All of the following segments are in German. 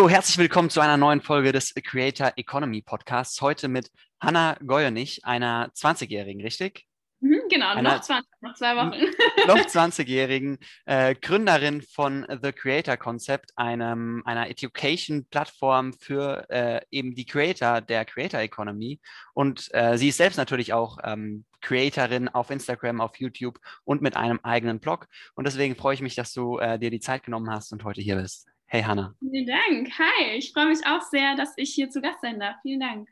So, herzlich willkommen zu einer neuen Folge des Creator Economy Podcasts. Heute mit Hanna Goyenich, einer 20-Jährigen, richtig? Mhm, genau, einer, noch 20, noch zwei Wochen. Noch 20-Jährigen, äh, Gründerin von The Creator Concept, einem, einer Education-Plattform für äh, eben die Creator der Creator Economy. Und äh, sie ist selbst natürlich auch ähm, Creatorin auf Instagram, auf YouTube und mit einem eigenen Blog. Und deswegen freue ich mich, dass du äh, dir die Zeit genommen hast und heute hier bist. Hey Hanna. Vielen Dank. Hi, ich freue mich auch sehr, dass ich hier zu Gast sein darf. Vielen Dank.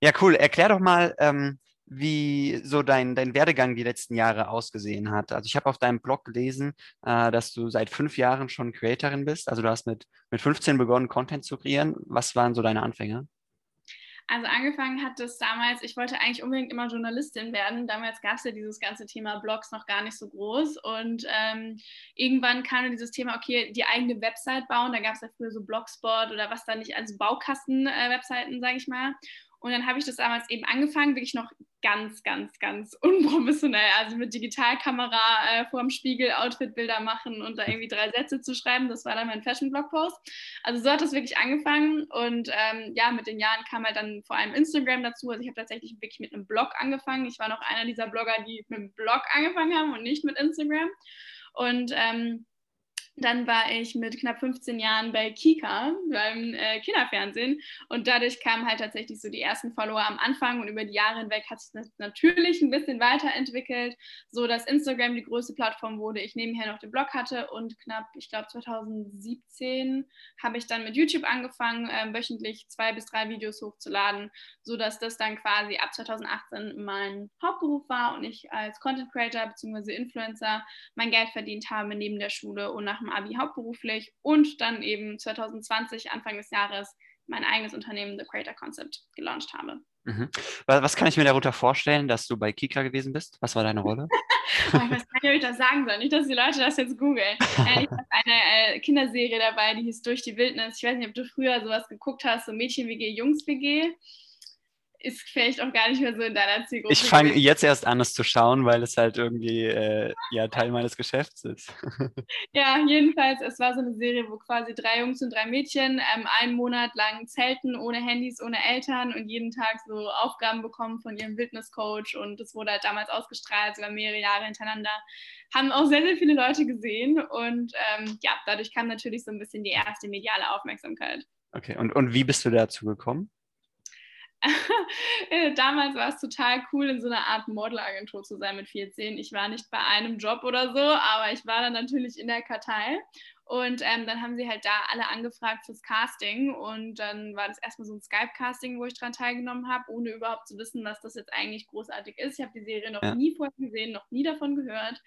Ja, cool. Erklär doch mal, ähm, wie so dein, dein Werdegang die letzten Jahre ausgesehen hat. Also ich habe auf deinem Blog gelesen, äh, dass du seit fünf Jahren schon Creatorin bist. Also du hast mit, mit 15 begonnen, Content zu kreieren. Was waren so deine Anfänge? Also angefangen hat es damals, ich wollte eigentlich unbedingt immer Journalistin werden. Damals gab es ja dieses ganze Thema Blogs noch gar nicht so groß. Und ähm, irgendwann kam dieses Thema, okay, die eigene Website bauen. Da gab es ja früher so Blogspot oder was da nicht, also Baukasten-Webseiten, äh, sage ich mal. Und dann habe ich das damals eben angefangen, wirklich noch ganz, ganz, ganz unprofessionell. Also mit Digitalkamera äh, vor dem Spiegel Outfitbilder machen und da irgendwie drei Sätze zu schreiben. Das war dann mein Fashion-Blog-Post. Also so hat das wirklich angefangen. Und ähm, ja, mit den Jahren kam halt dann vor allem Instagram dazu. Also ich habe tatsächlich wirklich mit einem Blog angefangen. Ich war noch einer dieser Blogger, die mit einem Blog angefangen haben und nicht mit Instagram. Und ähm, dann war ich mit knapp 15 Jahren bei Kika beim äh, Kinderfernsehen und dadurch kamen halt tatsächlich so die ersten Follower am Anfang und über die Jahre hinweg hat sich das natürlich ein bisschen weiterentwickelt, so dass Instagram die größte Plattform wurde, ich nebenher noch den Blog hatte und knapp, ich glaube 2017 habe ich dann mit YouTube angefangen, äh, wöchentlich zwei bis drei Videos hochzuladen, so dass das dann quasi ab 2018 mein Hauptberuf war und ich als Content Creator bzw. Influencer mein Geld verdient habe neben der Schule und nach dem Abi hauptberuflich und dann eben 2020, Anfang des Jahres, mein eigenes Unternehmen, The Creator Concept, gelauncht habe. Mhm. Was kann ich mir darunter vorstellen, dass du bei Kika gewesen bist? Was war deine Rolle? oh, ich weiß gar nicht, ob ich das sagen soll. Nicht, dass die Leute das jetzt googeln. Äh, ich habe eine äh, Kinderserie dabei, die hieß Durch die Wildnis. Ich weiß nicht, ob du früher sowas geguckt hast, so Mädchen-WG, Jungs-WG ist vielleicht auch gar nicht mehr so in deiner Zielgruppe. Ich fange jetzt erst an, es zu schauen, weil es halt irgendwie äh, ja, Teil meines Geschäfts ist. ja, jedenfalls, es war so eine Serie, wo quasi drei Jungs und drei Mädchen ähm, einen Monat lang zelten, ohne Handys, ohne Eltern und jeden Tag so Aufgaben bekommen von ihrem Wildniscoach und es wurde halt damals ausgestrahlt, sogar mehrere Jahre hintereinander. Haben auch sehr, sehr viele Leute gesehen und ähm, ja, dadurch kam natürlich so ein bisschen die erste mediale Aufmerksamkeit. Okay, und, und wie bist du dazu gekommen? Äh, damals war es total cool, in so einer Art Modelagentur zu sein mit 14. Ich war nicht bei einem Job oder so, aber ich war dann natürlich in der Kartei. Und ähm, dann haben sie halt da alle angefragt fürs Casting. Und dann war das erstmal so ein Skype-Casting, wo ich dran teilgenommen habe, ohne überhaupt zu wissen, was das jetzt eigentlich großartig ist. Ich habe die Serie noch ja. nie vorher gesehen, noch nie davon gehört.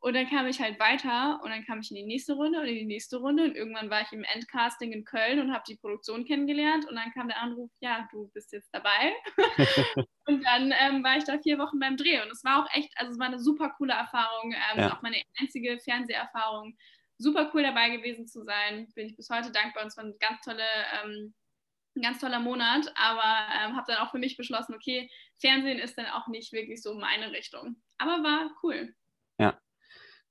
Und dann kam ich halt weiter und dann kam ich in die nächste Runde und in die nächste Runde und irgendwann war ich im Endcasting in Köln und habe die Produktion kennengelernt und dann kam der Anruf, ja, du bist jetzt dabei. und dann ähm, war ich da vier Wochen beim Dreh und es war auch echt, also es war eine super coole Erfahrung, ähm, ja. auch meine einzige Fernseherfahrung. Super cool dabei gewesen zu sein, bin ich bis heute dankbar und es war eine ganz tolle ähm, ein ganz toller Monat, aber ähm, habe dann auch für mich beschlossen, okay, Fernsehen ist dann auch nicht wirklich so meine Richtung. Aber war cool.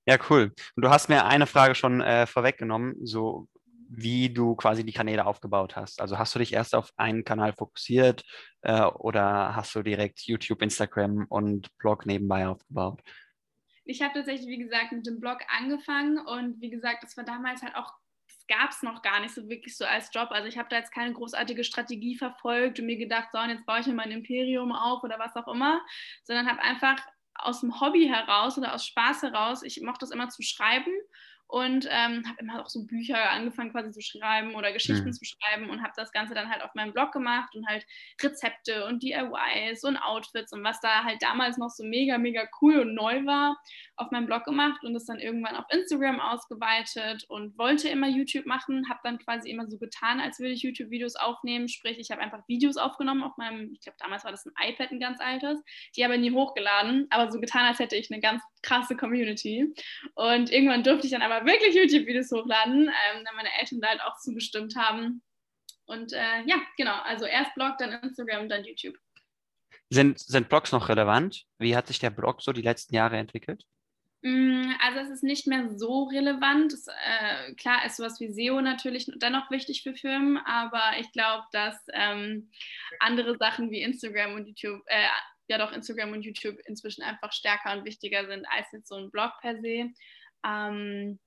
Ja, cool. Und du hast mir eine Frage schon äh, vorweggenommen, so wie du quasi die Kanäle aufgebaut hast. Also hast du dich erst auf einen Kanal fokussiert äh, oder hast du direkt YouTube, Instagram und Blog nebenbei aufgebaut? Ich habe tatsächlich, wie gesagt, mit dem Blog angefangen und wie gesagt, das war damals halt auch gab es noch gar nicht so wirklich so als Job. Also ich habe da jetzt keine großartige Strategie verfolgt und mir gedacht, so, und jetzt baue ich mir mein Imperium auf oder was auch immer, sondern habe einfach aus dem Hobby heraus oder aus Spaß heraus, ich mochte das immer zu schreiben und ähm, habe immer auch so Bücher angefangen quasi zu schreiben oder Geschichten mhm. zu schreiben und habe das Ganze dann halt auf meinem Blog gemacht und halt Rezepte und DIYs und Outfits und was da halt damals noch so mega, mega cool und neu war, auf meinem Blog gemacht und das dann irgendwann auf Instagram ausgeweitet und wollte immer YouTube machen, habe dann quasi immer so getan, als würde ich YouTube-Videos aufnehmen, sprich ich habe einfach Videos aufgenommen auf meinem, ich glaube damals war das ein iPad, ein ganz altes, die aber nie hochgeladen, aber so getan, als hätte ich eine ganz krasse Community und irgendwann durfte ich dann aber aber wirklich YouTube-Videos hochladen, ähm, da meine Eltern da halt auch zugestimmt haben. Und äh, ja, genau, also erst Blog, dann Instagram, dann YouTube. Sind, sind Blogs noch relevant? Wie hat sich der Blog so die letzten Jahre entwickelt? Mm, also es ist nicht mehr so relevant. Es, äh, klar ist sowas wie SEO natürlich dennoch wichtig für Firmen, aber ich glaube, dass ähm, andere Sachen wie Instagram und YouTube, äh, ja doch Instagram und YouTube inzwischen einfach stärker und wichtiger sind als jetzt so ein Blog per se. Ähm,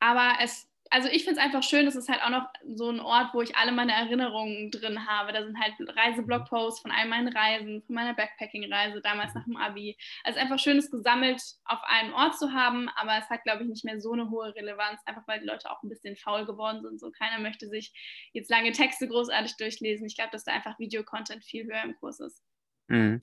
aber es also ich finde es einfach schön, es ist halt auch noch so ein Ort, wo ich alle meine Erinnerungen drin habe. Da sind halt Reiseblogposts von all meinen Reisen, von meiner Backpacking-Reise, damals nach dem Abi. Also einfach schön, es gesammelt auf einem Ort zu haben, aber es hat, glaube ich, nicht mehr so eine hohe Relevanz, einfach weil die Leute auch ein bisschen faul geworden sind. So keiner möchte sich jetzt lange Texte großartig durchlesen. Ich glaube, dass da einfach Videocontent viel höher im Kurs ist. Mhm.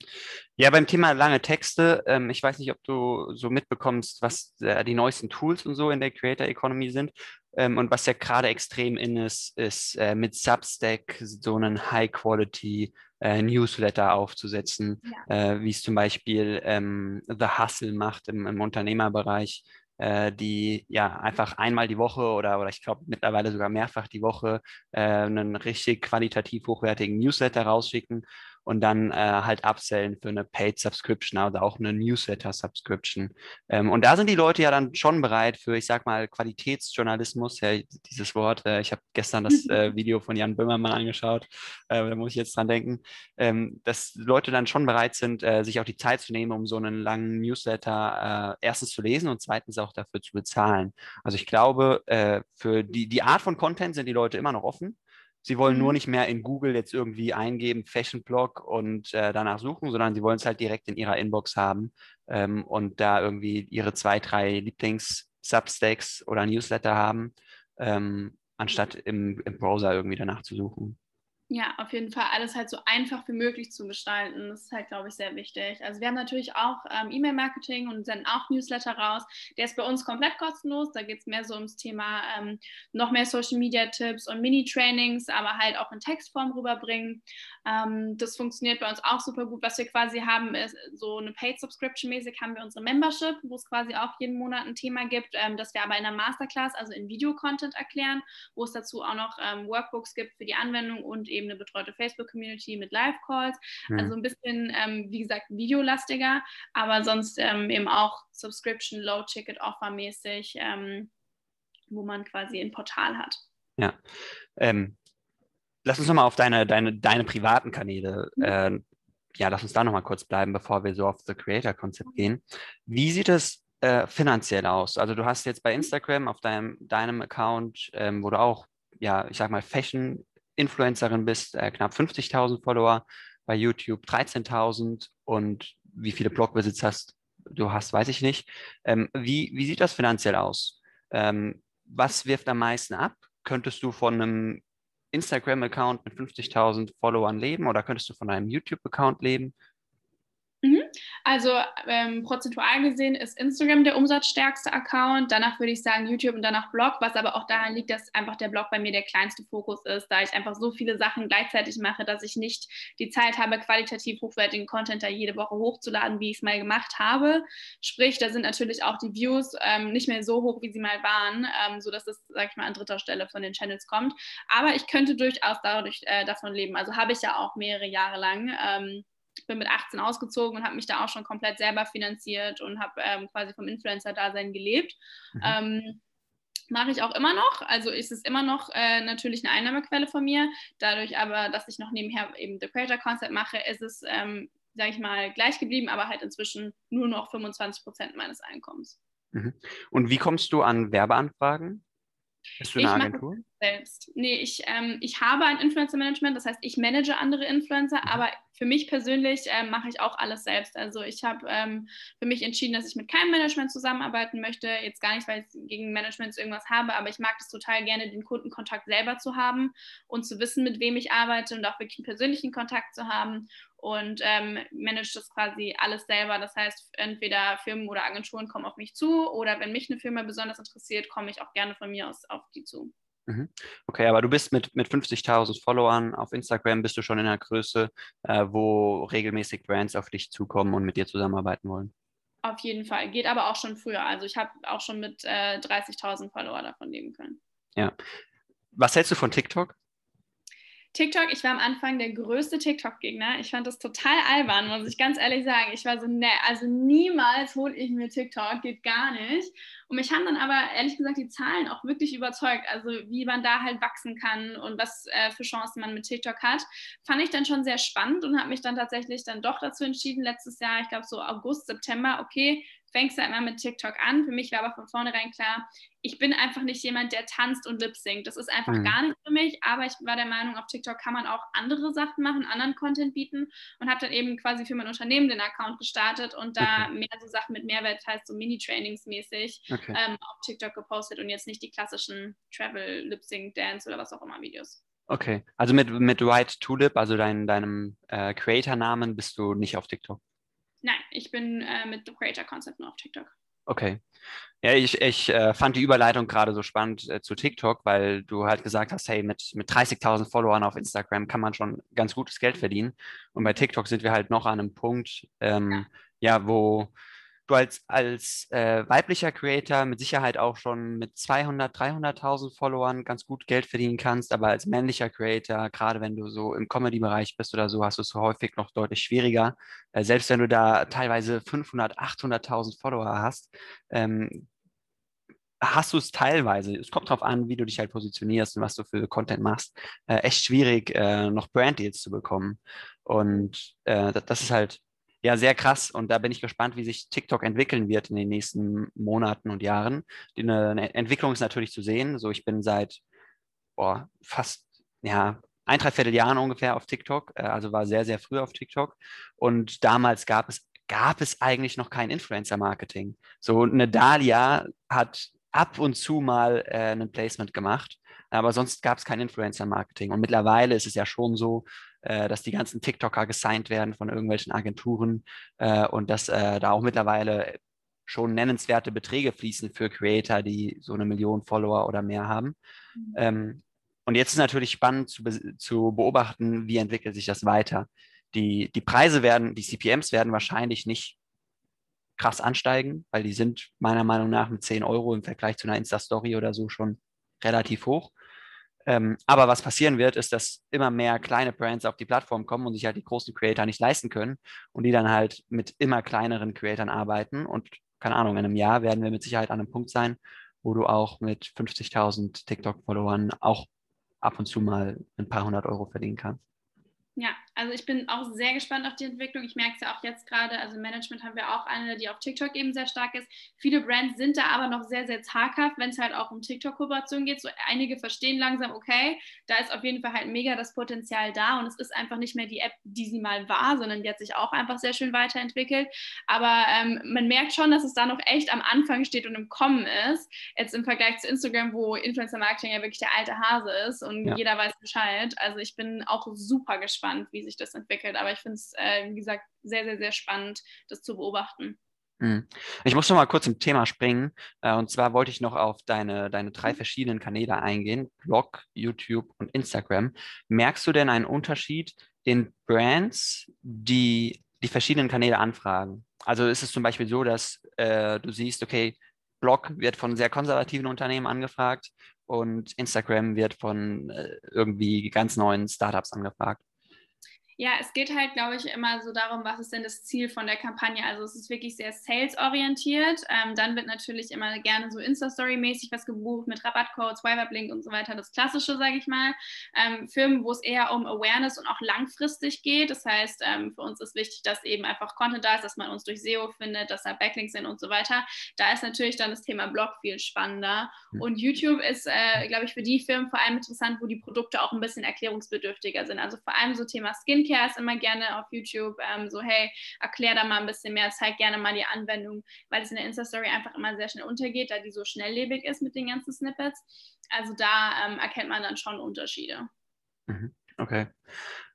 Ja, beim Thema lange Texte, ähm, ich weiß nicht, ob du so mitbekommst, was äh, die neuesten Tools und so in der Creator Economy sind. Ähm, und was ja gerade extrem in ist, ist äh, mit Substack so einen High-Quality äh, Newsletter aufzusetzen, ja. äh, wie es zum Beispiel ähm, The Hustle macht im, im Unternehmerbereich äh, die ja einfach einmal die Woche oder, oder ich glaube mittlerweile sogar mehrfach die Woche äh, einen richtig qualitativ hochwertigen Newsletter rausschicken und dann äh, halt upsellen für eine Paid Subscription oder auch eine Newsletter Subscription. Ähm, und da sind die Leute ja dann schon bereit für, ich sag mal, Qualitätsjournalismus, ja, dieses Wort. Äh, ich habe gestern das äh, Video von Jan Böhmermann angeschaut, äh, da muss ich jetzt dran denken, ähm, dass Leute dann schon bereit sind, äh, sich auch die Zeit zu nehmen, um so einen langen Newsletter äh, erstens zu lesen und zweitens auch dafür zu bezahlen. Also ich glaube, für die, die Art von Content sind die Leute immer noch offen. Sie wollen nur mhm. nicht mehr in Google jetzt irgendwie eingeben, Fashion Blog und äh, danach suchen, sondern sie wollen es halt direkt in ihrer Inbox haben ähm, und da irgendwie ihre zwei, drei Lieblings-Substacks oder Newsletter haben, ähm, anstatt im, im Browser irgendwie danach zu suchen. Ja, auf jeden Fall alles halt so einfach wie möglich zu gestalten. Das ist halt, glaube ich, sehr wichtig. Also wir haben natürlich auch ähm, E-Mail-Marketing und senden auch Newsletter raus. Der ist bei uns komplett kostenlos. Da geht es mehr so ums Thema ähm, noch mehr Social-Media-Tipps und Mini-Trainings, aber halt auch in Textform rüberbringen. Ähm, das funktioniert bei uns auch super gut. Was wir quasi haben, ist so eine Paid-Subscription-mäßig haben wir unsere Membership, wo es quasi auch jeden Monat ein Thema gibt, ähm, das wir aber in der Masterclass, also in Video-Content erklären, wo es dazu auch noch ähm, Workbooks gibt für die Anwendung und eben eine betreute Facebook-Community mit Live-Calls. Mhm. Also ein bisschen, ähm, wie gesagt, videolastiger, aber sonst ähm, eben auch Subscription, Low-Ticket-Offer mäßig, ähm, wo man quasi ein Portal hat. Ja. Ähm, lass uns nochmal auf deine, deine, deine privaten Kanäle mhm. äh, ja, lass uns da nochmal kurz bleiben, bevor wir so auf das Creator-Konzept mhm. gehen. Wie sieht es äh, finanziell aus? Also du hast jetzt bei Instagram auf deinem, deinem Account, ähm, wo du auch, ja, ich sag mal, Fashion Influencerin bist, äh, knapp 50.000 Follower, bei YouTube 13.000 und wie viele Blogbesitz hast, du hast, weiß ich nicht. Ähm, wie, wie sieht das finanziell aus? Ähm, was wirft am meisten ab? Könntest du von einem Instagram-Account mit 50.000 Followern leben oder könntest du von einem YouTube-Account leben? Also ähm, prozentual gesehen ist Instagram der umsatzstärkste Account. Danach würde ich sagen YouTube und danach Blog, was aber auch daran liegt, dass einfach der Blog bei mir der kleinste Fokus ist, da ich einfach so viele Sachen gleichzeitig mache, dass ich nicht die Zeit habe, qualitativ hochwertigen Content da jede Woche hochzuladen, wie ich es mal gemacht habe. Sprich, da sind natürlich auch die Views ähm, nicht mehr so hoch, wie sie mal waren, ähm, sodass es, sag ich mal, an dritter Stelle von den Channels kommt. Aber ich könnte durchaus dadurch äh, davon leben. Also habe ich ja auch mehrere Jahre lang. Ähm, bin mit 18 ausgezogen und habe mich da auch schon komplett selber finanziert und habe ähm, quasi vom Influencer-Dasein gelebt. Mhm. Ähm, Mache ich auch immer noch. Also ist es immer noch äh, natürlich eine Einnahmequelle von mir. Dadurch aber, dass ich noch nebenher eben The Creator Concept mache, ist es, ähm, sage ich mal, gleich geblieben, aber halt inzwischen nur noch 25 Prozent meines Einkommens. Mhm. Und wie kommst du an Werbeanfragen? Bist du eine ich Agentur? Selbst. Nee, ich, ähm, ich habe ein Influencer-Management, das heißt, ich manage andere Influencer, mhm. aber für mich persönlich ähm, mache ich auch alles selbst. Also ich habe ähm, für mich entschieden, dass ich mit keinem Management zusammenarbeiten möchte. Jetzt gar nicht, weil ich gegen Management irgendwas habe, aber ich mag es total gerne, den Kundenkontakt selber zu haben und zu wissen, mit wem ich arbeite und auch wirklich einen persönlichen Kontakt zu haben und ähm, manage das quasi alles selber. Das heißt, entweder Firmen oder Agenturen kommen auf mich zu oder wenn mich eine Firma besonders interessiert, komme ich auch gerne von mir aus auf die zu. Mhm. Okay, aber du bist mit, mit 50.000 Followern auf Instagram, bist du schon in einer Größe, äh, wo regelmäßig Brands auf dich zukommen und mit dir zusammenarbeiten wollen. Auf jeden Fall. Geht aber auch schon früher. Also ich habe auch schon mit äh, 30.000 Follower davon leben können. Ja. Was hältst du von TikTok? TikTok, ich war am Anfang der größte TikTok-Gegner. Ich fand das total albern, muss ich ganz ehrlich sagen. Ich war so, ne, also niemals hole ich mir TikTok, geht gar nicht. Und mich haben dann aber ehrlich gesagt die Zahlen auch wirklich überzeugt. Also wie man da halt wachsen kann und was äh, für Chancen man mit TikTok hat, fand ich dann schon sehr spannend und habe mich dann tatsächlich dann doch dazu entschieden, letztes Jahr, ich glaube so August, September, okay, fängst du halt mal mit TikTok an. Für mich war aber von vornherein klar, ich bin einfach nicht jemand, der tanzt und lip singt. Das ist einfach mhm. gar nicht für mich, aber ich war der Meinung, auf TikTok kann man auch andere Sachen machen, anderen Content bieten und habe dann eben quasi für mein Unternehmen den Account gestartet und da okay. mehr so Sachen mit Mehrwert, heißt so Mini-Trainings mäßig okay. ähm, auf TikTok gepostet und jetzt nicht die klassischen Travel, Lip Sync, Dance oder was auch immer Videos. Okay, also mit, mit White Tulip, also dein, deinem äh, Creator-Namen, bist du nicht auf TikTok? Nein, ich bin äh, mit The Creator Concept nur auf TikTok. Okay. Ja, ich, ich äh, fand die Überleitung gerade so spannend äh, zu TikTok, weil du halt gesagt hast, hey, mit, mit 30.000 Followern auf Instagram kann man schon ganz gutes Geld verdienen. Und bei TikTok sind wir halt noch an einem Punkt, ähm, ja. ja, wo du als, als äh, weiblicher Creator mit Sicherheit auch schon mit 200, 300.000 Followern ganz gut Geld verdienen kannst, aber als männlicher Creator, gerade wenn du so im Comedy-Bereich bist oder so, hast du es häufig noch deutlich schwieriger. Äh, selbst wenn du da teilweise 500, 800.000 Follower hast, ähm, hast du es teilweise, es kommt darauf an, wie du dich halt positionierst und was du für Content machst, äh, echt schwierig, äh, noch Brand-Deals zu bekommen. Und äh, das ist halt ja, sehr krass. Und da bin ich gespannt, wie sich TikTok entwickeln wird in den nächsten Monaten und Jahren. Die, eine, Entwicklung ist natürlich zu sehen. So, ich bin seit boah, fast ja, ein, dreiviertel Jahren ungefähr auf TikTok, äh, also war sehr, sehr früh auf TikTok. Und damals gab es, gab es eigentlich noch kein Influencer-Marketing. So eine Dalia hat ab und zu mal äh, ein Placement gemacht, aber sonst gab es kein Influencer-Marketing. Und mittlerweile ist es ja schon so, äh, dass die ganzen TikToker gesigned werden von irgendwelchen Agenturen äh, und dass äh, da auch mittlerweile schon nennenswerte Beträge fließen für Creator, die so eine Million Follower oder mehr haben. Mhm. Ähm, und jetzt ist natürlich spannend zu, be zu beobachten, wie entwickelt sich das weiter. Die, die Preise werden, die CPMs werden wahrscheinlich nicht krass ansteigen, weil die sind meiner Meinung nach mit 10 Euro im Vergleich zu einer Insta-Story oder so schon relativ hoch. Ähm, aber was passieren wird, ist, dass immer mehr kleine Brands auf die Plattform kommen und sich halt die großen Creator nicht leisten können und die dann halt mit immer kleineren Creatoren arbeiten. Und keine Ahnung, in einem Jahr werden wir mit Sicherheit an einem Punkt sein, wo du auch mit 50.000 TikTok-Followern auch ab und zu mal ein paar hundert Euro verdienen kannst. Also ich bin auch sehr gespannt auf die Entwicklung. Ich merke es ja auch jetzt gerade, also Management haben wir auch eine, die auf TikTok eben sehr stark ist. Viele Brands sind da aber noch sehr, sehr zaghaft, wenn es halt auch um TikTok-Kooperation geht. So einige verstehen langsam, okay, da ist auf jeden Fall halt mega das Potenzial da und es ist einfach nicht mehr die App, die sie mal war, sondern die hat sich auch einfach sehr schön weiterentwickelt. Aber ähm, man merkt schon, dass es da noch echt am Anfang steht und im Kommen ist. Jetzt im Vergleich zu Instagram, wo Influencer-Marketing ja wirklich der alte Hase ist und ja. jeder weiß Bescheid. Also ich bin auch super gespannt, wie sich das entwickelt. Aber ich finde es, äh, wie gesagt, sehr, sehr, sehr spannend, das zu beobachten. Hm. Ich muss noch mal kurz im Thema springen. Äh, und zwar wollte ich noch auf deine, deine drei mhm. verschiedenen Kanäle eingehen: Blog, YouTube und Instagram. Merkst du denn einen Unterschied in Brands, die die verschiedenen Kanäle anfragen? Also ist es zum Beispiel so, dass äh, du siehst, okay, Blog wird von sehr konservativen Unternehmen angefragt und Instagram wird von äh, irgendwie ganz neuen Startups angefragt. Ja, es geht halt, glaube ich, immer so darum, was ist denn das Ziel von der Kampagne. Also es ist wirklich sehr sales-orientiert. Ähm, dann wird natürlich immer gerne so Insta-Story-mäßig was gebucht mit Rabattcode, Swipe-Up-Link und so weiter. Das Klassische, sage ich mal. Ähm, Firmen, wo es eher um Awareness und auch langfristig geht. Das heißt, ähm, für uns ist wichtig, dass eben einfach Content da ist, dass man uns durch SEO findet, dass da Backlinks sind und so weiter. Da ist natürlich dann das Thema Blog viel spannender. Hm. Und YouTube ist, äh, glaube ich, für die Firmen vor allem interessant, wo die Produkte auch ein bisschen erklärungsbedürftiger sind. Also vor allem so Thema Skin Skincare ist immer gerne auf YouTube ähm, so, hey, erklär da mal ein bisschen mehr, zeig gerne mal die Anwendung, weil es in der Insta-Story einfach immer sehr schnell untergeht, da die so schnelllebig ist mit den ganzen Snippets. Also da ähm, erkennt man dann schon Unterschiede. Mhm. Okay.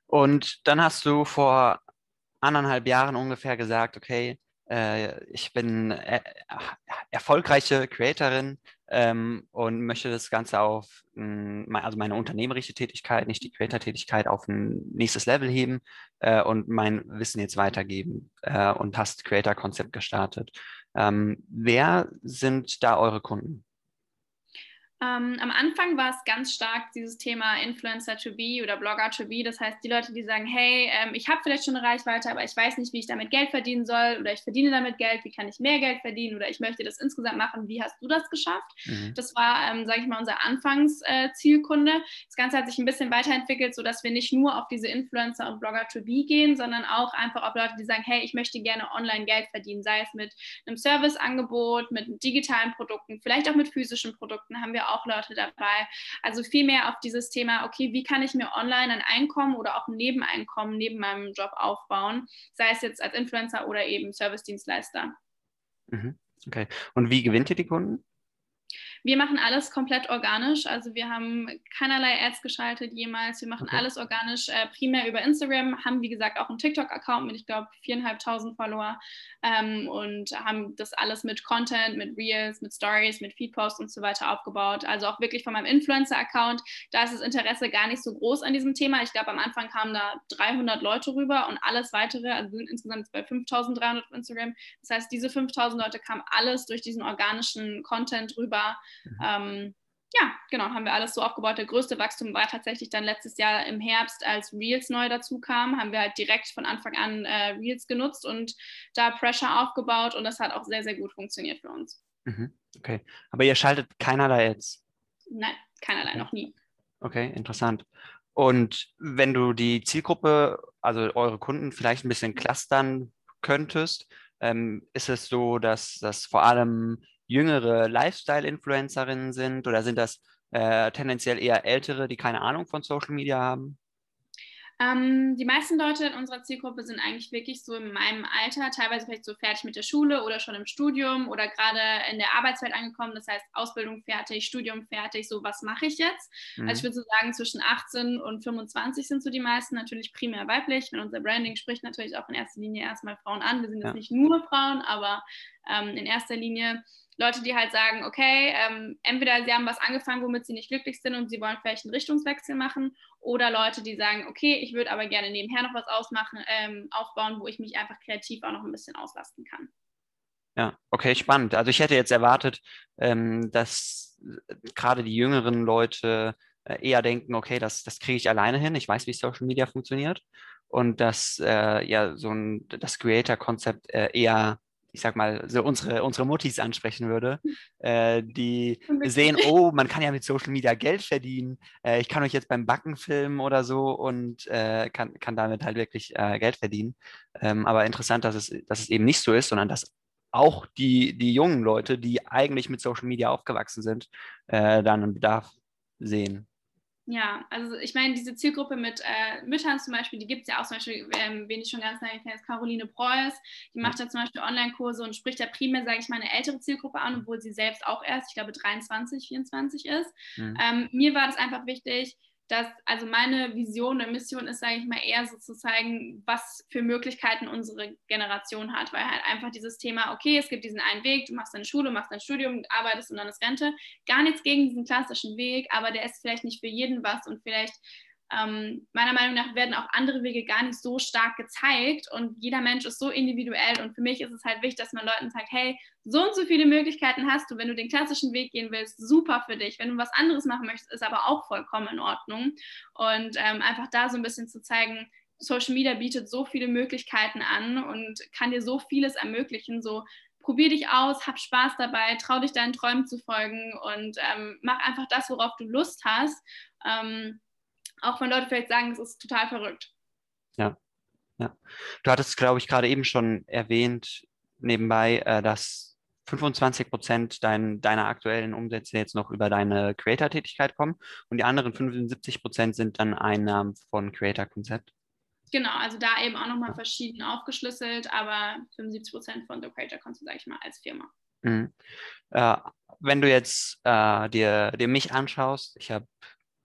Und dann hast du vor anderthalb Jahren ungefähr gesagt, okay, äh, ich bin äh, erfolgreiche Creatorin ähm, und möchte das Ganze auf, mh, also meine unternehmerische Tätigkeit, nicht die Creator-Tätigkeit, auf ein nächstes Level heben äh, und mein Wissen jetzt weitergeben äh, und hast Creator-Konzept gestartet. Ähm, wer sind da eure Kunden? Ähm, am Anfang war es ganz stark dieses Thema Influencer to be oder Blogger to be. Das heißt, die Leute, die sagen, hey, ähm, ich habe vielleicht schon eine Reichweite, aber ich weiß nicht, wie ich damit Geld verdienen soll oder ich verdiene damit Geld, wie kann ich mehr Geld verdienen oder ich möchte das insgesamt machen, wie hast du das geschafft? Mhm. Das war, ähm, sage ich mal, unser Anfangszielkunde. Äh, das Ganze hat sich ein bisschen weiterentwickelt, sodass wir nicht nur auf diese Influencer und Blogger to be gehen, sondern auch einfach auf Leute, die sagen, hey, ich möchte gerne online Geld verdienen, sei es mit einem Serviceangebot, mit digitalen Produkten, vielleicht auch mit physischen Produkten haben wir auch Leute dabei. Also viel mehr auf dieses Thema, okay, wie kann ich mir online ein Einkommen oder auch ein Nebeneinkommen neben meinem Job aufbauen, sei es jetzt als Influencer oder eben Service-Dienstleister. Mhm. Okay. Und wie gewinnt ihr die Kunden? Wir machen alles komplett organisch. Also wir haben keinerlei Ads geschaltet jemals. Wir machen okay. alles organisch, äh, primär über Instagram, haben wie gesagt auch einen TikTok-Account mit, ich glaube, viereinhalbtausend Follower ähm, und haben das alles mit Content, mit Reels, mit Stories, mit Feedposts und so weiter aufgebaut. Also auch wirklich von meinem Influencer-Account. Da ist das Interesse gar nicht so groß an diesem Thema. Ich glaube, am Anfang kamen da 300 Leute rüber und alles weitere, also sind insgesamt bei 5300 auf Instagram. Das heißt, diese 5000 Leute kamen alles durch diesen organischen Content rüber. Mhm. Ähm, ja, genau, haben wir alles so aufgebaut. Der größte Wachstum war tatsächlich dann letztes Jahr im Herbst, als Reels neu dazu kam, haben wir halt direkt von Anfang an äh, Reels genutzt und da Pressure aufgebaut und das hat auch sehr, sehr gut funktioniert für uns. Mhm. Okay, aber ihr schaltet keinerlei Ads? Nein, keinerlei, noch nie. Okay, interessant. Und wenn du die Zielgruppe, also eure Kunden vielleicht ein bisschen clustern könntest, ähm, ist es so, dass das vor allem jüngere Lifestyle-Influencerinnen sind oder sind das äh, tendenziell eher ältere, die keine Ahnung von Social Media haben? Ähm, die meisten Leute in unserer Zielgruppe sind eigentlich wirklich so in meinem Alter, teilweise vielleicht so fertig mit der Schule oder schon im Studium oder gerade in der Arbeitswelt angekommen. Das heißt, Ausbildung fertig, Studium fertig, so was mache ich jetzt? Mhm. Also ich würde so sagen, zwischen 18 und 25 sind so die meisten, natürlich primär weiblich. Wenn unser Branding spricht natürlich auch in erster Linie erstmal Frauen an. Wir sind jetzt ja. nicht nur Frauen, aber ähm, in erster Linie Leute, die halt sagen, okay, ähm, entweder sie haben was angefangen, womit sie nicht glücklich sind und sie wollen vielleicht einen Richtungswechsel machen, oder Leute, die sagen, okay, ich würde aber gerne nebenher noch was ausmachen, ähm, aufbauen, wo ich mich einfach kreativ auch noch ein bisschen auslasten kann. Ja, okay, spannend. Also ich hätte jetzt erwartet, ähm, dass gerade die jüngeren Leute äh, eher denken, okay, das, das kriege ich alleine hin, ich weiß, wie Social Media funktioniert und dass äh, ja so ein das Creator-Konzept äh, eher ich sag mal, so unsere, unsere Muttis ansprechen würde, äh, die sehen, oh, man kann ja mit Social Media Geld verdienen, äh, ich kann euch jetzt beim Backen filmen oder so und äh, kann, kann damit halt wirklich äh, Geld verdienen. Ähm, aber interessant, dass es, dass es eben nicht so ist, sondern dass auch die, die jungen Leute, die eigentlich mit Social Media aufgewachsen sind, äh, dann einen Bedarf sehen. Ja, also ich meine, diese Zielgruppe mit äh, Müttern zum Beispiel, die gibt es ja auch zum Beispiel, ähm, wen ich schon ganz lange kenne, ist Caroline Preuß. Die macht ja zum Beispiel Online-Kurse und spricht ja primär, sage ich mal, eine ältere Zielgruppe an, obwohl sie selbst auch erst, ich glaube, 23, 24 ist. Mhm. Ähm, mir war das einfach wichtig, dass also meine Vision und Mission ist, sage ich mal, eher so zu zeigen, was für Möglichkeiten unsere Generation hat, weil halt einfach dieses Thema, okay, es gibt diesen einen Weg, du machst deine Schule, machst dein Studium, arbeitest und dann ist Rente, gar nichts gegen diesen klassischen Weg, aber der ist vielleicht nicht für jeden was und vielleicht ähm, meiner Meinung nach werden auch andere Wege gar nicht so stark gezeigt und jeder Mensch ist so individuell und für mich ist es halt wichtig, dass man Leuten sagt, hey, so und so viele Möglichkeiten hast du, wenn du den klassischen Weg gehen willst, super für dich. Wenn du was anderes machen möchtest, ist aber auch vollkommen in Ordnung und ähm, einfach da so ein bisschen zu zeigen, Social Media bietet so viele Möglichkeiten an und kann dir so vieles ermöglichen, so probier dich aus, hab Spaß dabei, trau dich deinen Träumen zu folgen und ähm, mach einfach das, worauf du Lust hast. Ähm, auch wenn Leute vielleicht sagen, es ist total verrückt. Ja, ja. Du hattest, glaube ich, gerade eben schon erwähnt, nebenbei, äh, dass 25 Prozent dein, deiner aktuellen Umsätze jetzt noch über deine Creator-Tätigkeit kommen und die anderen 75 Prozent sind dann Einnahmen von Creator-Konzept. Genau, also da eben auch nochmal verschieden aufgeschlüsselt, aber 75 Prozent von The Creator Concept, sage ich mal, als Firma. Mhm. Äh, wenn du jetzt äh, dir, dir mich anschaust, ich habe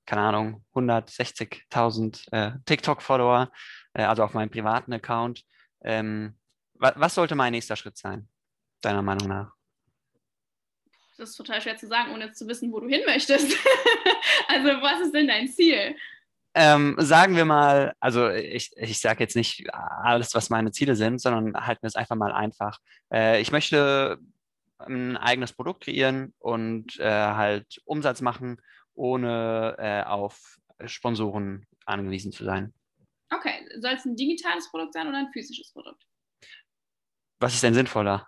keine Ahnung, 160.000 äh, TikTok-Follower, äh, also auf meinem privaten Account. Ähm, wa was sollte mein nächster Schritt sein, deiner Meinung nach? Das ist total schwer zu sagen, ohne jetzt zu wissen, wo du hin möchtest. also, was ist denn dein Ziel? Ähm, sagen wir mal, also ich, ich sage jetzt nicht alles, was meine Ziele sind, sondern halten wir es einfach mal einfach. Äh, ich möchte ein eigenes Produkt kreieren und äh, halt Umsatz machen, ohne äh, auf Sponsoren angewiesen zu sein. Okay, soll es ein digitales Produkt sein oder ein physisches Produkt? Was ist denn sinnvoller?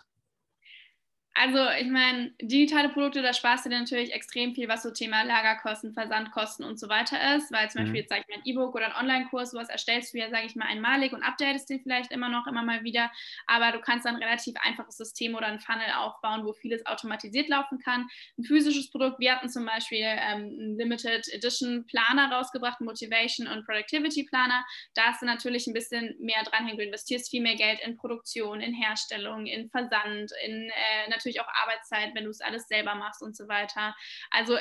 Also ich meine, digitale Produkte, da sparst du dir natürlich extrem viel, was so Thema Lagerkosten, Versandkosten und so weiter ist, weil zum mhm. Beispiel jetzt sage ich mal ein E-Book oder ein Online-Kurs, sowas erstellst du ja, sage ich mal, einmalig und updatest den vielleicht immer noch, immer mal wieder, aber du kannst dann ein relativ einfaches System oder ein Funnel aufbauen, wo vieles automatisiert laufen kann. Ein physisches Produkt, wir hatten zum Beispiel ähm, einen Limited Edition Planer rausgebracht, Motivation und Productivity Planer, da hast du natürlich ein bisschen mehr dranhängen, du investierst viel mehr Geld in Produktion, in Herstellung, in Versand, in äh, natürlich natürlich auch Arbeitszeit, wenn du es alles selber machst und so weiter. Also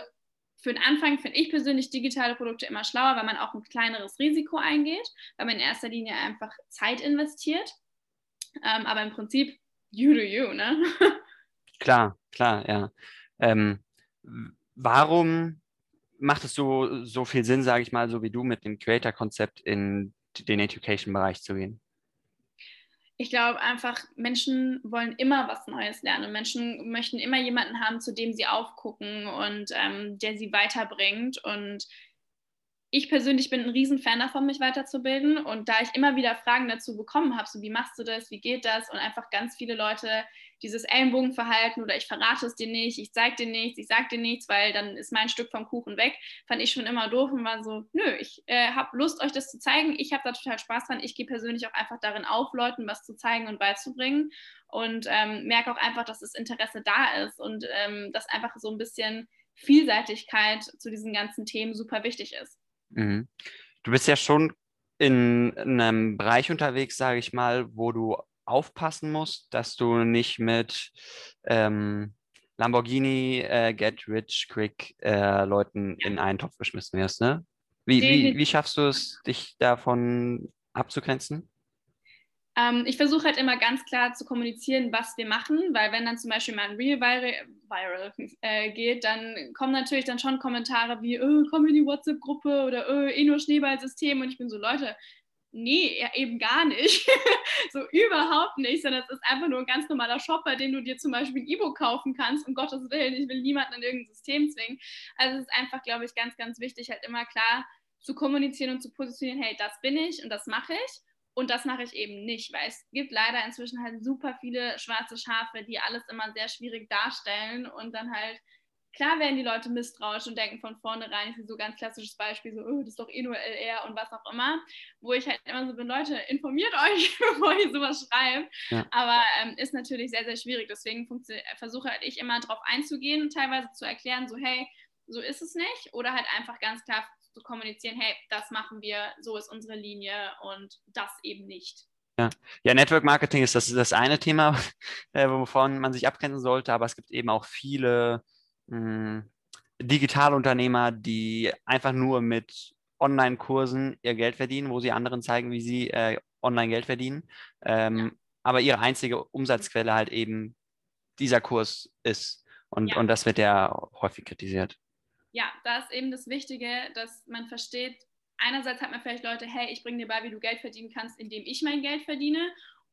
für den Anfang finde ich persönlich digitale Produkte immer schlauer, weil man auch ein kleineres Risiko eingeht, weil man in erster Linie einfach Zeit investiert. Ähm, aber im Prinzip, you do you, ne? Klar, klar, ja. Ähm, warum macht es so, so viel Sinn, sage ich mal, so wie du mit dem Creator-Konzept in den Education-Bereich zu gehen? Ich glaube einfach, Menschen wollen immer was Neues lernen. Menschen möchten immer jemanden haben, zu dem sie aufgucken und ähm, der sie weiterbringt. Und ich persönlich bin ein Riesenfan davon, mich weiterzubilden. Und da ich immer wieder Fragen dazu bekommen habe, so wie machst du das, wie geht das? Und einfach ganz viele Leute dieses Ellenbogenverhalten oder ich verrate es dir nicht, ich zeig dir nichts, ich sag dir nichts, weil dann ist mein Stück vom Kuchen weg, fand ich schon immer doof und war so, nö, ich äh, habe Lust, euch das zu zeigen. Ich habe da total Spaß dran. Ich gehe persönlich auch einfach darin auf, Leuten was zu zeigen und beizubringen und ähm, merke auch einfach, dass das Interesse da ist und ähm, dass einfach so ein bisschen Vielseitigkeit zu diesen ganzen Themen super wichtig ist. Mhm. Du bist ja schon in einem Bereich unterwegs, sage ich mal, wo du aufpassen musst, dass du nicht mit ähm, Lamborghini äh, Get Rich Quick äh, Leuten in einen Topf geschmissen wirst. Ne? Wie, wie, wie schaffst du es, dich davon abzugrenzen? Ähm, ich versuche halt immer ganz klar zu kommunizieren, was wir machen, weil wenn dann zum Beispiel mal ein Real viral, äh, geht, dann kommen natürlich dann schon Kommentare wie, oh, komm in die WhatsApp-Gruppe oder oh, eh nur Schneeballsystem und ich bin so, Leute, nee, ja, eben gar nicht. so überhaupt nicht, sondern es ist einfach nur ein ganz normaler Shop, bei dem du dir zum Beispiel ein E-Book kaufen kannst, um Gottes Willen, ich will niemanden in irgendein System zwingen. Also es ist einfach, glaube ich, ganz, ganz wichtig, halt immer klar zu kommunizieren und zu positionieren, hey, das bin ich und das mache ich. Und das mache ich eben nicht, weil es gibt leider inzwischen halt super viele schwarze Schafe, die alles immer sehr schwierig darstellen und dann halt, klar werden die Leute misstrauisch und denken von vornherein, ich sehe so ganz klassisches Beispiel, so, oh, das ist doch eh nur LR und was auch immer, wo ich halt immer so bin, Leute, informiert euch, bevor ihr sowas schreibt. Ja. Aber ähm, ist natürlich sehr, sehr schwierig. Deswegen versuche halt ich immer darauf einzugehen und teilweise zu erklären, so, hey, so ist es nicht. Oder halt einfach ganz klar zu kommunizieren, hey, das machen wir, so ist unsere Linie und das eben nicht. Ja, ja Network Marketing ist das, das eine Thema, äh, wovon man sich abgrenzen sollte, aber es gibt eben auch viele mh, hm, Digitalunternehmer, die einfach nur mit Online-Kursen ihr Geld verdienen, wo sie anderen zeigen, wie sie äh, online Geld verdienen. Ähm, ja. Aber ihre einzige Umsatzquelle halt eben dieser Kurs ist. Und, ja. und das wird ja häufig kritisiert ja, da ist eben das Wichtige, dass man versteht, einerseits hat man vielleicht Leute, hey, ich bringe dir bei, wie du Geld verdienen kannst, indem ich mein Geld verdiene.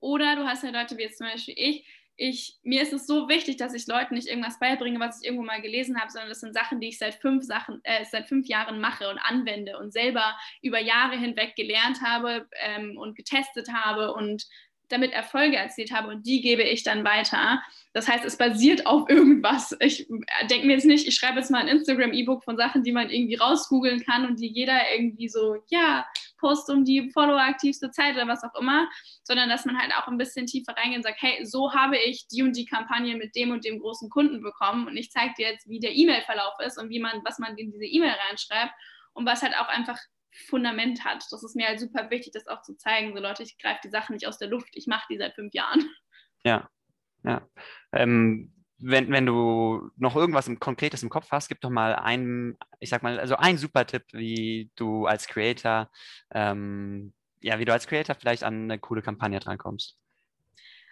Oder du hast ja Leute wie jetzt zum Beispiel ich, ich, mir ist es so wichtig, dass ich Leuten nicht irgendwas beibringe, was ich irgendwo mal gelesen habe, sondern das sind Sachen, die ich seit fünf, Sachen, äh, seit fünf Jahren mache und anwende und selber über Jahre hinweg gelernt habe ähm, und getestet habe und damit Erfolge erzielt habe und die gebe ich dann weiter. Das heißt, es basiert auf irgendwas. Ich denke mir jetzt nicht, ich schreibe jetzt mal ein Instagram-E-Book von Sachen, die man irgendwie rausgoogeln kann und die jeder irgendwie so, ja, post um die Follower-aktivste Zeit oder was auch immer, sondern dass man halt auch ein bisschen tiefer reingeht und sagt, hey, so habe ich die und die Kampagne mit dem und dem großen Kunden bekommen und ich zeige dir jetzt, wie der E-Mail-Verlauf ist und wie man, was man in diese E-Mail reinschreibt und was halt auch einfach Fundament hat. Das ist mir halt super wichtig, das auch zu zeigen. So Leute, ich greife die Sachen nicht aus der Luft, ich mache die seit fünf Jahren. Ja, ja. Ähm, wenn, wenn du noch irgendwas im, Konkretes im Kopf hast, gib doch mal einen, ich sag mal, also einen super Tipp, wie du als Creator, ähm, ja, wie du als Creator vielleicht an eine coole Kampagne drankommst.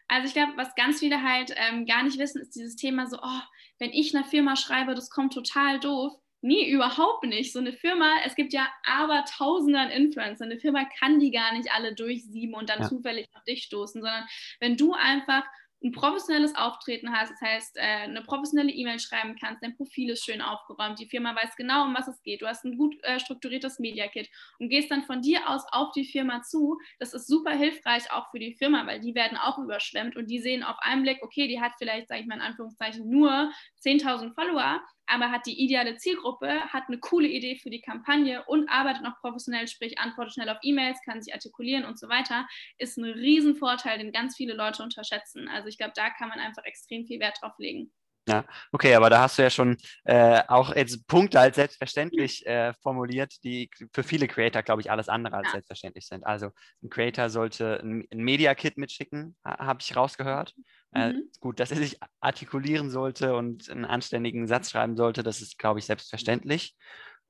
Also ich glaube, was ganz viele halt ähm, gar nicht wissen, ist dieses Thema so, oh, wenn ich einer Firma schreibe, das kommt total doof. Nee, überhaupt nicht. So eine Firma, es gibt ja aber tausende an Influencer. Eine Firma kann die gar nicht alle durchsieben und dann ja. zufällig auf dich stoßen, sondern wenn du einfach ein professionelles Auftreten hast, das heißt, äh, eine professionelle E-Mail schreiben kannst, dein Profil ist schön aufgeräumt, die Firma weiß genau, um was es geht, du hast ein gut äh, strukturiertes Media-Kit und gehst dann von dir aus auf die Firma zu. Das ist super hilfreich auch für die Firma, weil die werden auch überschwemmt und die sehen auf einen Blick, okay, die hat vielleicht, sage ich mal in Anführungszeichen, nur 10.000 Follower, aber hat die ideale Zielgruppe, hat eine coole Idee für die Kampagne und arbeitet noch professionell, sprich antwortet schnell auf E-Mails, kann sich artikulieren und so weiter, ist ein Riesenvorteil, den ganz viele Leute unterschätzen. Also ich glaube, da kann man einfach extrem viel Wert drauf legen. Ja, okay, aber da hast du ja schon äh, auch jetzt Punkte als selbstverständlich äh, formuliert, die für viele Creator, glaube ich, alles andere als ja. selbstverständlich sind. Also ein Creator sollte ein, ein Media-Kit mitschicken, habe ich rausgehört. Äh, mhm. gut, dass er sich artikulieren sollte und einen anständigen Satz schreiben sollte, das ist, glaube ich, selbstverständlich.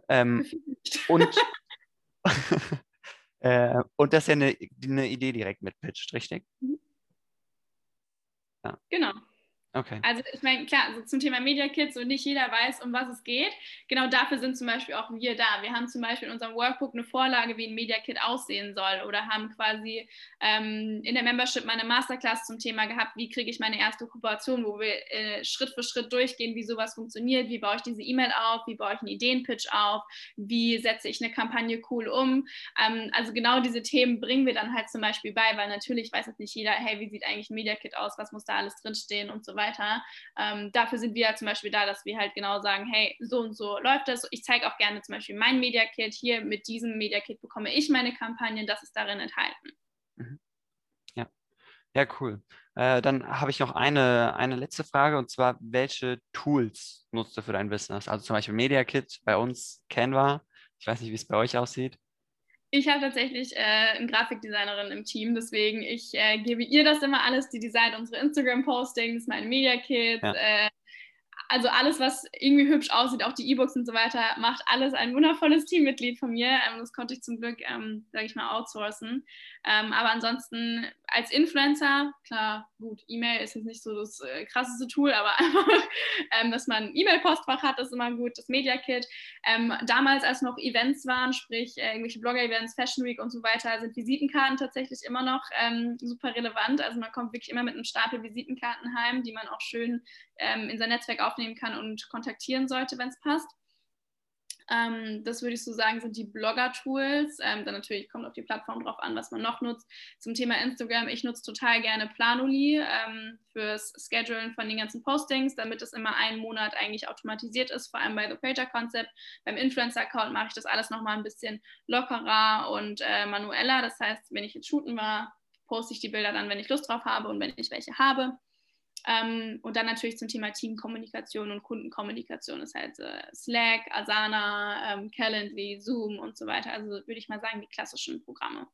Ähm, und, äh, und dass er eine, eine Idee direkt mitpitcht, richtig? Mhm. Ja. Genau. Okay. Also ich meine, klar, also zum Thema Media Kits und nicht jeder weiß, um was es geht. Genau dafür sind zum Beispiel auch wir da. Wir haben zum Beispiel in unserem Workbook eine Vorlage, wie ein Media Kit aussehen soll oder haben quasi ähm, in der Membership meine Masterclass zum Thema gehabt, wie kriege ich meine erste Kooperation, wo wir äh, Schritt für Schritt durchgehen, wie sowas funktioniert, wie baue ich diese E-Mail auf, wie baue ich einen Ideenpitch auf, wie setze ich eine Kampagne cool um. Ähm, also genau diese Themen bringen wir dann halt zum Beispiel bei, weil natürlich weiß jetzt nicht jeder, hey, wie sieht eigentlich ein Media Kit aus, was muss da alles drinstehen und so weiter weiter. Ähm, dafür sind wir ja zum Beispiel da, dass wir halt genau sagen, hey, so und so läuft das. Ich zeige auch gerne zum Beispiel mein Media Kit. Hier mit diesem Media Kit bekomme ich meine Kampagnen, das ist darin enthalten. Mhm. Ja. Ja, cool. Äh, dann habe ich noch eine, eine letzte Frage und zwar, welche Tools nutzt du für dein Business? Also zum Beispiel Media Kit, bei uns Canva. Ich weiß nicht, wie es bei euch aussieht. Ich habe tatsächlich äh, eine Grafikdesignerin im Team, deswegen ich äh, gebe ihr das immer alles, die designt unsere Instagram-Postings, meine Media-Kits, ja. äh, also alles, was irgendwie hübsch aussieht, auch die E-Books und so weiter, macht alles ein wundervolles Teammitglied von mir. Ähm, das konnte ich zum Glück, ähm, sage ich mal, outsourcen. Ähm, aber ansonsten als Influencer, klar, gut, E-Mail ist jetzt nicht so das äh, krasseste Tool, aber einfach, ähm, dass man ein E-Mail-Postfach hat, ist immer gut. Das Media Kit. Ähm, damals, als noch Events waren, sprich äh, irgendwelche Blogger-Events, Fashion Week und so weiter, sind Visitenkarten tatsächlich immer noch ähm, super relevant. Also man kommt wirklich immer mit einem Stapel Visitenkarten heim, die man auch schön in sein Netzwerk aufnehmen kann und kontaktieren sollte, wenn es passt. Ähm, das würde ich so sagen, sind die Blogger-Tools. Ähm, dann natürlich kommt auf die Plattform drauf an, was man noch nutzt. Zum Thema Instagram, ich nutze total gerne Planoli ähm, fürs Schedulen von den ganzen Postings, damit es immer einen Monat eigentlich automatisiert ist, vor allem bei The Creator Concept. Beim Influencer-Account mache ich das alles nochmal ein bisschen lockerer und äh, manueller. Das heißt, wenn ich jetzt shooten war, poste ich die Bilder dann, wenn ich Lust drauf habe und wenn ich welche habe. Ähm, und dann natürlich zum Thema Teamkommunikation und Kundenkommunikation, das heißt äh, Slack, Asana, ähm, Calendly, Zoom und so weiter. Also würde ich mal sagen, die klassischen Programme.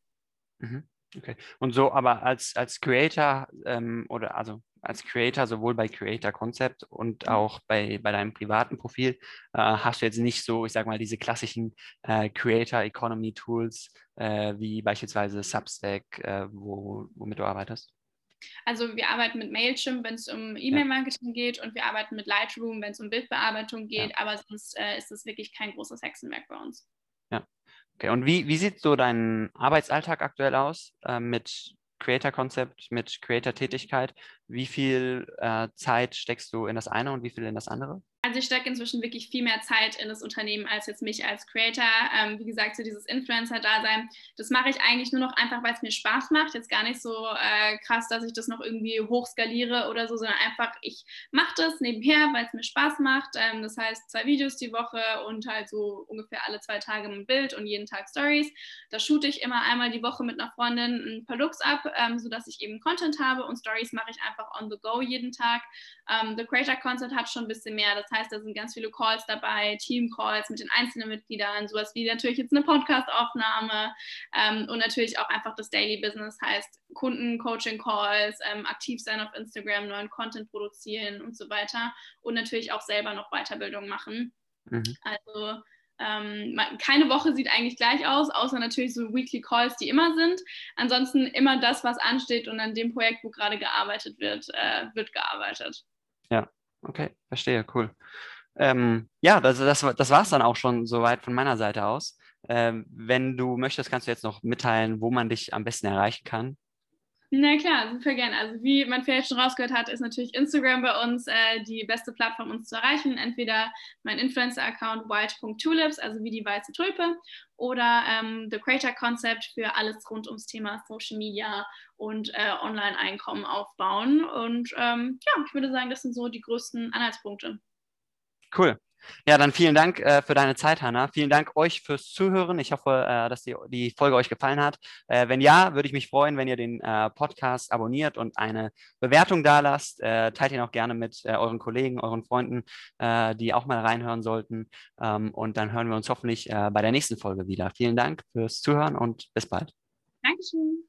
Mhm. Okay. Und so, aber als, als Creator ähm, oder also als Creator, sowohl bei Creator Concept und mhm. auch bei, bei deinem privaten Profil, äh, hast du jetzt nicht so, ich sag mal, diese klassischen äh, Creator Economy Tools äh, wie beispielsweise Substack, äh, wo, womit du arbeitest? Also wir arbeiten mit Mailchimp, wenn es um E-Mail-Marketing ja. geht und wir arbeiten mit Lightroom, wenn es um Bildbearbeitung geht, ja. aber sonst äh, ist es wirklich kein großes Hexenwerk bei uns. Ja, okay. Und wie, wie sieht so dein Arbeitsalltag aktuell aus äh, mit Creator-Konzept, mit Creator-Tätigkeit? Wie viel äh, Zeit steckst du in das eine und wie viel in das andere? Also ich stecke inzwischen wirklich viel mehr Zeit in das Unternehmen als jetzt mich als Creator. Ähm, wie gesagt, so dieses Influencer-Dasein, das mache ich eigentlich nur noch einfach, weil es mir Spaß macht. Jetzt gar nicht so äh, krass, dass ich das noch irgendwie hochskaliere oder so, sondern einfach, ich mache das nebenher, weil es mir Spaß macht. Ähm, das heißt, zwei Videos die Woche und halt so ungefähr alle zwei Tage ein Bild und jeden Tag Stories. Da shoote ich immer einmal die Woche mit einer Freundin ein paar Looks ab, ähm, sodass ich eben Content habe und Stories mache ich einfach on the go jeden Tag. Ähm, The Creator Content hat schon ein bisschen mehr. Das heißt, da sind ganz viele Calls dabei, Team-Calls mit den einzelnen Mitgliedern, sowas wie natürlich jetzt eine Podcast-Aufnahme ähm, und natürlich auch einfach das Daily Business heißt Kunden, Coaching-Calls, ähm, aktiv sein auf Instagram, neuen Content produzieren und so weiter und natürlich auch selber noch Weiterbildung machen. Mhm. Also ähm, keine Woche sieht eigentlich gleich aus, außer natürlich so Weekly Calls, die immer sind. Ansonsten immer das, was ansteht und an dem Projekt, wo gerade gearbeitet wird, äh, wird gearbeitet. Ja, okay, verstehe, cool. Ähm, ja, das, das, das war es dann auch schon soweit von meiner Seite aus. Ähm, wenn du möchtest, kannst du jetzt noch mitteilen, wo man dich am besten erreichen kann. Na klar, super gerne. Also wie man vielleicht schon rausgehört hat, ist natürlich Instagram bei uns äh, die beste Plattform, uns zu erreichen. Entweder mein Influencer-Account white.tulips, also wie die weiße Tulpe, oder ähm, The Creator Concept für alles rund ums Thema Social Media und äh, Online-Einkommen aufbauen. Und ähm, ja, ich würde sagen, das sind so die größten Anhaltspunkte. Cool. Ja, dann vielen Dank äh, für deine Zeit, Hanna. Vielen Dank euch fürs Zuhören. Ich hoffe, äh, dass die, die Folge euch gefallen hat. Äh, wenn ja, würde ich mich freuen, wenn ihr den äh, Podcast abonniert und eine Bewertung da lasst. Äh, teilt ihn auch gerne mit äh, euren Kollegen, euren Freunden, die auch mal reinhören sollten. Ähm, und dann hören wir uns hoffentlich bei der nächsten Folge wieder. Vielen Dank fürs Zuhören und bis bald. Dankeschön.